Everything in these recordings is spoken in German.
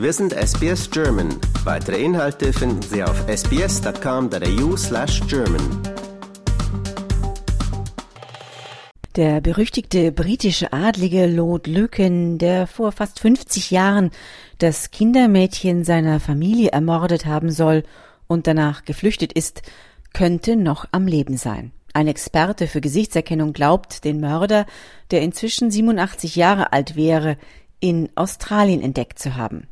Wir sind SBS German. Weitere Inhalte finden Sie auf sbs.com.au slash German. Der berüchtigte britische Adlige Lord Lucan, der vor fast 50 Jahren das Kindermädchen seiner Familie ermordet haben soll und danach geflüchtet ist, könnte noch am Leben sein. Ein Experte für Gesichtserkennung glaubt, den Mörder, der inzwischen 87 Jahre alt wäre, in Australien entdeckt zu haben.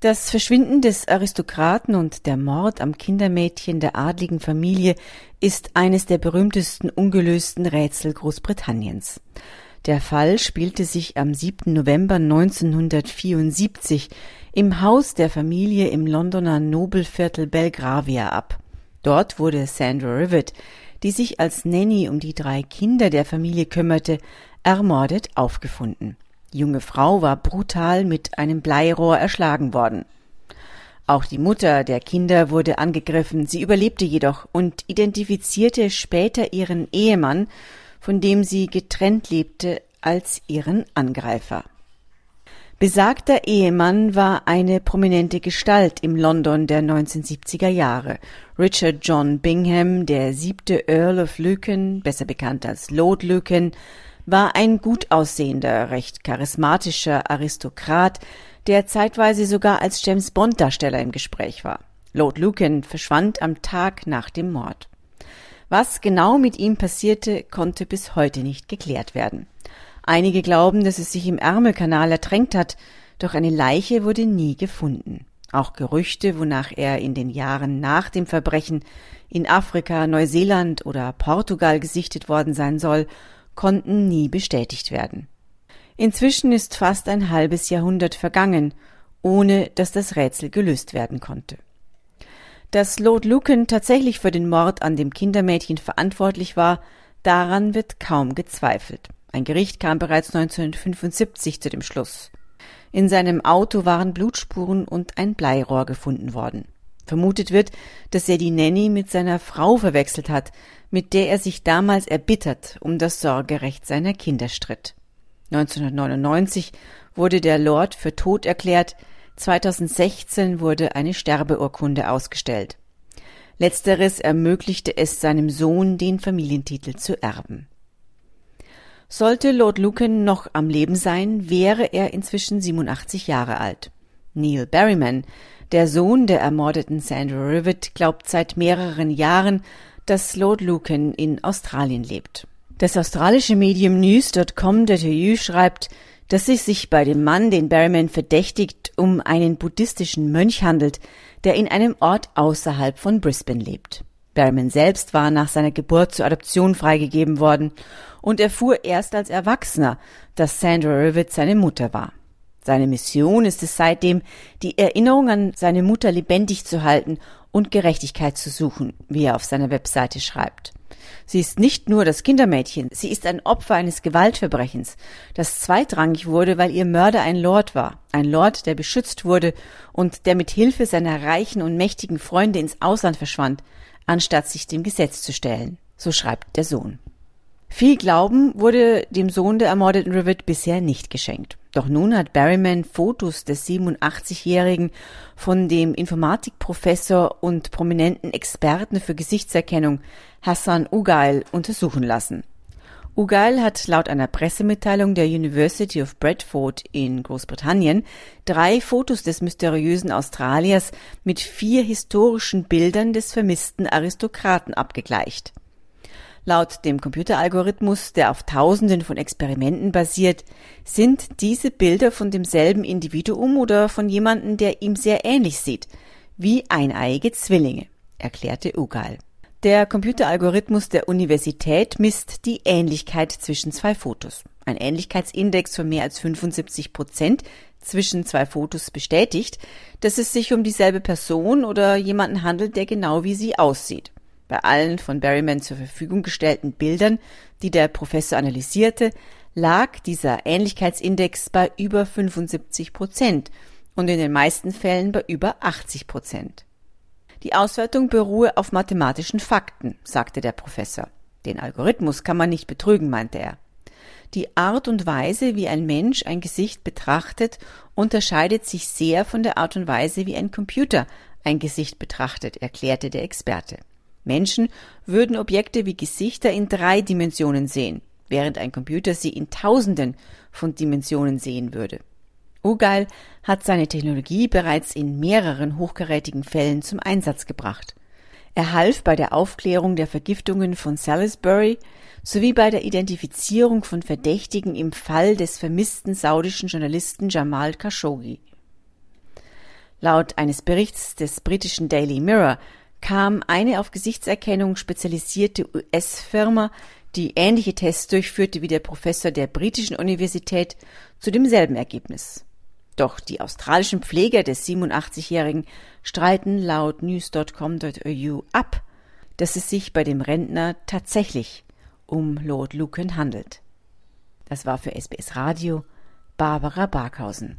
Das Verschwinden des Aristokraten und der Mord am Kindermädchen der adligen Familie ist eines der berühmtesten ungelösten Rätsel Großbritanniens. Der Fall spielte sich am 7. November 1974 im Haus der Familie im Londoner Nobelviertel Belgravia ab. Dort wurde Sandra Rivet, die sich als Nanny um die drei Kinder der Familie kümmerte, ermordet aufgefunden. Die junge Frau war brutal mit einem Bleirohr erschlagen worden. Auch die Mutter der Kinder wurde angegriffen, sie überlebte jedoch und identifizierte später ihren Ehemann, von dem sie getrennt lebte, als ihren Angreifer. Besagter Ehemann war eine prominente Gestalt im London der 1970er Jahre. Richard John Bingham, der siebte Earl of Lucan, besser bekannt als Lord Lucan, war ein gut aussehender, recht charismatischer Aristokrat, der zeitweise sogar als James Bond Darsteller im Gespräch war. Lord Lucan verschwand am Tag nach dem Mord. Was genau mit ihm passierte, konnte bis heute nicht geklärt werden. Einige glauben, dass es sich im Ärmelkanal ertränkt hat, doch eine Leiche wurde nie gefunden. Auch Gerüchte, wonach er in den Jahren nach dem Verbrechen in Afrika, Neuseeland oder Portugal gesichtet worden sein soll, konnten nie bestätigt werden. Inzwischen ist fast ein halbes Jahrhundert vergangen, ohne dass das Rätsel gelöst werden konnte. Dass Lord Lucan tatsächlich für den Mord an dem Kindermädchen verantwortlich war, daran wird kaum gezweifelt. Ein Gericht kam bereits 1975 zu dem Schluss. In seinem Auto waren Blutspuren und ein Bleirohr gefunden worden. Vermutet wird, dass er die Nanny mit seiner Frau verwechselt hat, mit der er sich damals erbittert um das Sorgerecht seiner Kinder stritt. 1999 wurde der Lord für tot erklärt, 2016 wurde eine Sterbeurkunde ausgestellt. Letzteres ermöglichte es seinem Sohn, den Familientitel zu erben. Sollte Lord Lucan noch am Leben sein, wäre er inzwischen 87 Jahre alt. Neil Berryman, der Sohn der ermordeten Sandra Rivet, glaubt seit mehreren Jahren, dass Lord Lucan in Australien lebt. Das australische Medium News.com.au schreibt, dass es sich bei dem Mann, den Berryman verdächtigt, um einen buddhistischen Mönch handelt, der in einem Ort außerhalb von Brisbane lebt. Berryman selbst war nach seiner Geburt zur Adoption freigegeben worden und erfuhr erst als Erwachsener, dass Sandra Rivet seine Mutter war. Seine Mission ist es seitdem, die Erinnerung an seine Mutter lebendig zu halten und Gerechtigkeit zu suchen, wie er auf seiner Webseite schreibt. Sie ist nicht nur das Kindermädchen, sie ist ein Opfer eines Gewaltverbrechens, das zweitrangig wurde, weil ihr Mörder ein Lord war, ein Lord, der beschützt wurde und der mit Hilfe seiner reichen und mächtigen Freunde ins Ausland verschwand, anstatt sich dem Gesetz zu stellen. So schreibt der Sohn. Viel Glauben wurde dem Sohn der ermordeten Rivet bisher nicht geschenkt. Doch nun hat Berryman Fotos des 87-Jährigen von dem Informatikprofessor und prominenten Experten für Gesichtserkennung Hassan Ugail untersuchen lassen. Ugail hat laut einer Pressemitteilung der University of Bradford in Großbritannien drei Fotos des mysteriösen Australiers mit vier historischen Bildern des vermissten Aristokraten abgegleicht. Laut dem Computeralgorithmus, der auf Tausenden von Experimenten basiert, sind diese Bilder von demselben Individuum oder von jemandem, der ihm sehr ähnlich sieht, wie eineiige Zwillinge, erklärte Ugal. Der Computeralgorithmus der Universität misst die Ähnlichkeit zwischen zwei Fotos. Ein Ähnlichkeitsindex von mehr als 75 Prozent zwischen zwei Fotos bestätigt, dass es sich um dieselbe Person oder jemanden handelt, der genau wie sie aussieht. Bei allen von Berryman zur Verfügung gestellten Bildern, die der Professor analysierte, lag dieser Ähnlichkeitsindex bei über 75 Prozent und in den meisten Fällen bei über 80 Prozent. Die Auswertung beruhe auf mathematischen Fakten, sagte der Professor. Den Algorithmus kann man nicht betrügen, meinte er. Die Art und Weise, wie ein Mensch ein Gesicht betrachtet, unterscheidet sich sehr von der Art und Weise, wie ein Computer ein Gesicht betrachtet, erklärte der Experte. Menschen würden Objekte wie Gesichter in drei Dimensionen sehen, während ein Computer sie in Tausenden von Dimensionen sehen würde. Ugeil hat seine Technologie bereits in mehreren hochkarätigen Fällen zum Einsatz gebracht. Er half bei der Aufklärung der Vergiftungen von Salisbury sowie bei der Identifizierung von Verdächtigen im Fall des vermissten saudischen Journalisten Jamal Khashoggi. Laut eines Berichts des britischen Daily Mirror kam eine auf Gesichtserkennung spezialisierte US-Firma, die ähnliche Tests durchführte wie der Professor der britischen Universität, zu demselben Ergebnis. Doch die australischen Pfleger des 87-Jährigen streiten laut news.com.au ab, dass es sich bei dem Rentner tatsächlich um Lord Lucan handelt. Das war für SBS Radio Barbara Barkhausen.